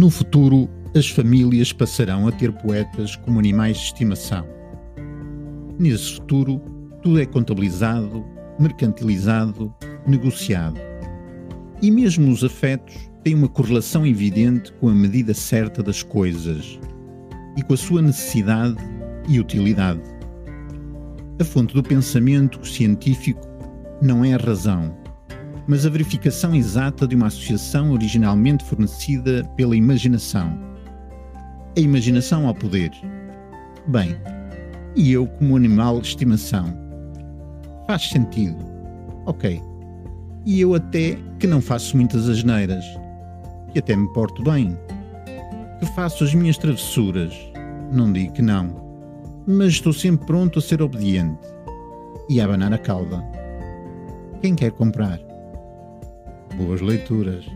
No futuro, as famílias passarão a ter poetas como animais de estimação. Nesse futuro, tudo é contabilizado, mercantilizado, negociado. E mesmo os afetos têm uma correlação evidente com a medida certa das coisas e com a sua necessidade e utilidade. A fonte do pensamento científico não é a razão, mas a verificação exata de uma associação originalmente fornecida pela imaginação. A imaginação ao poder. Bem, e eu como animal de estimação? Faz sentido. Ok. E eu até que não faço muitas asneiras. Que até me porto bem. Que faço as minhas travessuras. Não digo que não. Mas estou sempre pronto a ser obediente. E a abanar a cauda. Quem quer comprar? Boas leituras.